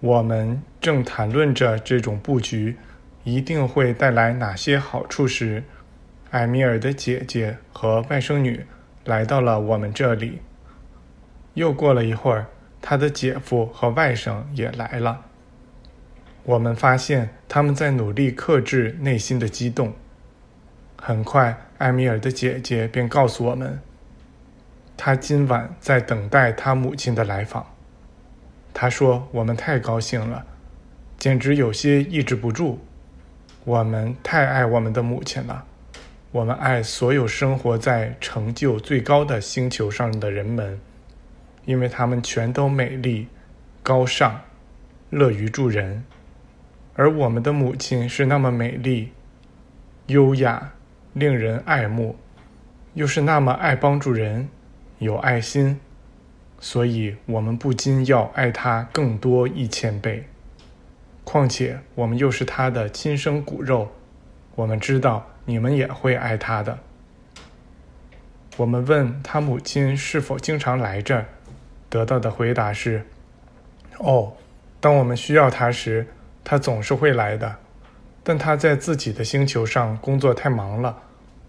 我们正谈论着这种布局一定会带来哪些好处时，艾米尔的姐姐和外甥女来到了我们这里。又过了一会儿，他的姐夫和外甥也来了。我们发现他们在努力克制内心的激动。很快，艾米尔的姐姐便告诉我们，她今晚在等待她母亲的来访。她说：“我们太高兴了，简直有些抑制不住。我们太爱我们的母亲了，我们爱所有生活在成就最高的星球上的人们。”因为他们全都美丽、高尚、乐于助人，而我们的母亲是那么美丽、优雅、令人爱慕，又是那么爱帮助人、有爱心，所以我们不禁要爱他更多一千倍。况且我们又是他的亲生骨肉，我们知道你们也会爱他的。我们问他母亲是否经常来这儿。得到的回答是：“哦，当我们需要他时，他总是会来的。但他在自己的星球上工作太忙了，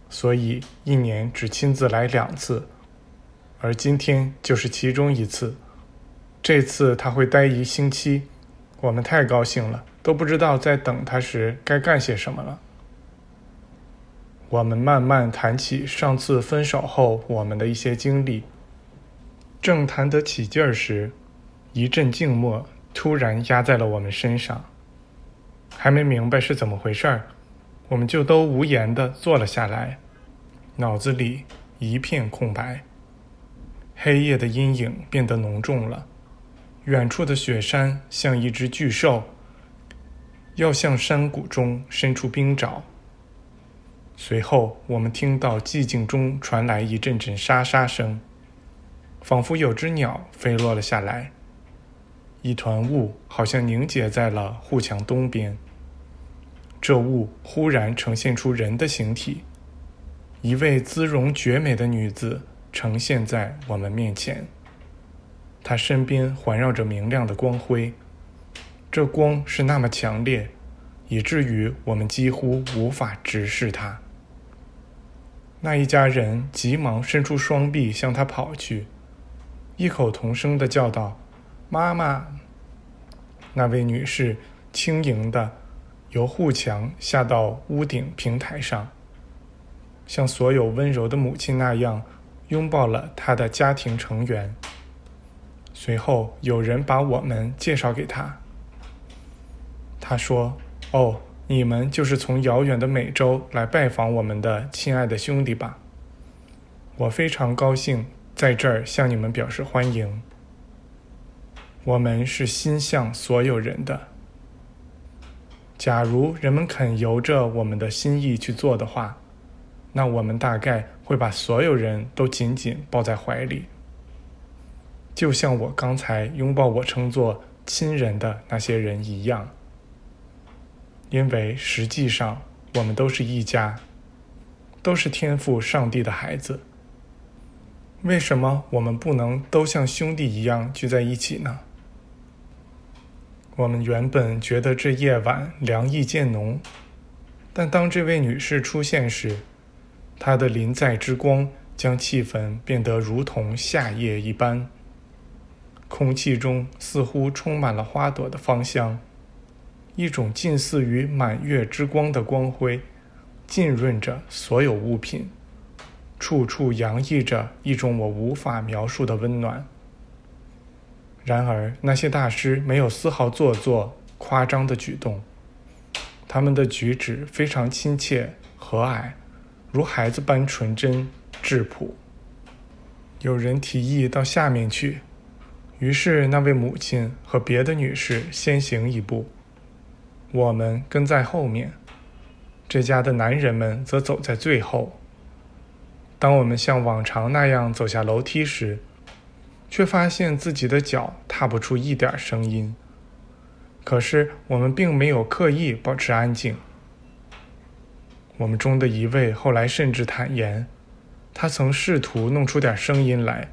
所以一年只亲自来两次，而今天就是其中一次。这次他会待一星期。我们太高兴了，都不知道在等他时该干些什么了。”我们慢慢谈起上次分手后我们的一些经历。正谈得起劲儿时，一阵静默突然压在了我们身上。还没明白是怎么回事儿，我们就都无言地坐了下来，脑子里一片空白。黑夜的阴影变得浓重了，远处的雪山像一只巨兽，要向山谷中伸出冰爪。随后，我们听到寂静中传来一阵阵沙沙声。仿佛有只鸟飞落了下来，一团雾好像凝结在了护墙东边。这雾忽然呈现出人的形体，一位姿容绝美的女子呈现在我们面前。她身边环绕着明亮的光辉，这光是那么强烈，以至于我们几乎无法直视她。那一家人急忙伸出双臂向她跑去。异口同声的叫道：“妈妈！”那位女士轻盈的由护墙下到屋顶平台上，像所有温柔的母亲那样拥抱了他的家庭成员。随后，有人把我们介绍给他。他说：“哦，你们就是从遥远的美洲来拜访我们的亲爱的兄弟吧？我非常高兴。”在这儿向你们表示欢迎。我们是心向所有人的。假如人们肯由着我们的心意去做的话，那我们大概会把所有人都紧紧抱在怀里，就像我刚才拥抱我称作亲人的那些人一样。因为实际上，我们都是一家，都是天赋上帝的孩子。为什么我们不能都像兄弟一样聚在一起呢？我们原本觉得这夜晚凉意渐浓，但当这位女士出现时，她的临在之光将气氛变得如同夏夜一般。空气中似乎充满了花朵的芳香，一种近似于满月之光的光辉，浸润着所有物品。处处洋溢着一种我无法描述的温暖。然而，那些大师没有丝毫做作、夸张的举动，他们的举止非常亲切、和蔼，如孩子般纯真、质朴。有人提议到下面去，于是那位母亲和别的女士先行一步，我们跟在后面，这家的男人们则走在最后。当我们像往常那样走下楼梯时，却发现自己的脚踏不出一点声音。可是我们并没有刻意保持安静。我们中的一位后来甚至坦言，他曾试图弄出点声音来，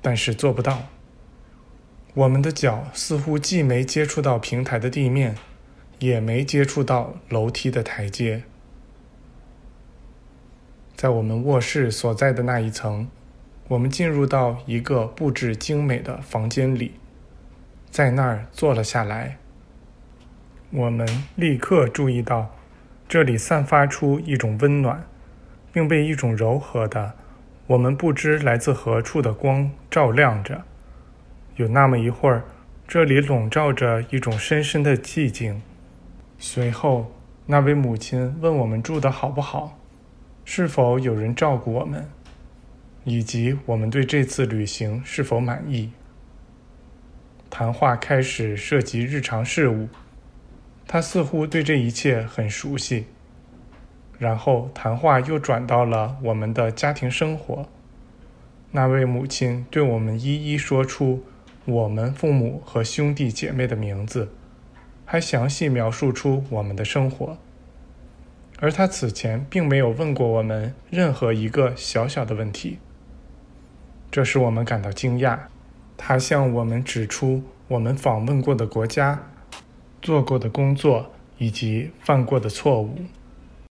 但是做不到。我们的脚似乎既没接触到平台的地面，也没接触到楼梯的台阶。在我们卧室所在的那一层，我们进入到一个布置精美的房间里，在那儿坐了下来。我们立刻注意到，这里散发出一种温暖，并被一种柔和的、我们不知来自何处的光照亮着。有那么一会儿，这里笼罩着一种深深的寂静。随后，那位母亲问我们住的好不好，是否有人照顾我们，以及我们对这次旅行是否满意。谈话开始涉及日常事务。他似乎对这一切很熟悉。然后谈话又转到了我们的家庭生活。那位母亲对我们一一说出我们父母和兄弟姐妹的名字，还详细描述出我们的生活。而他此前并没有问过我们任何一个小小的问题，这使我们感到惊讶。他向我们指出我们访问过的国家。做过的工作以及犯过的错误。